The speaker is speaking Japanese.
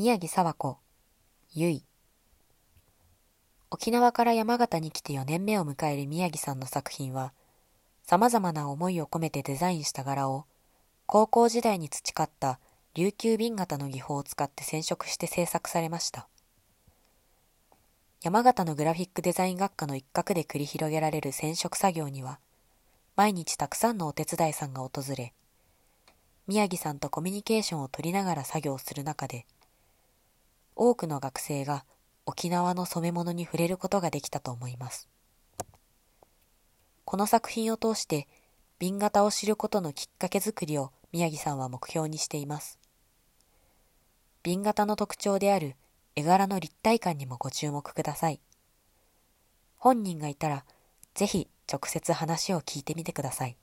宮城沢子、ゆい。沖縄から山形に来て4年目を迎える宮城さんの作品は、様々な思いを込めてデザインした柄を、高校時代に培った琉球瓶型の技法を使って染色して制作されました。山形のグラフィックデザイン学科の一角で繰り広げられる染色作業には、毎日たくさんのお手伝いさんが訪れ、宮城さんとコミュニケーションを取りながら作業する中で、多くの学生が沖縄の染め物に触れることができたと思います。この作品を通して瓶型を知ることのきっかけづくりを宮城さんは目標にしています。瓶型の特徴である絵柄の立体感にもご注目ください。本人がいたら、ぜひ直接話を聞いてみてください。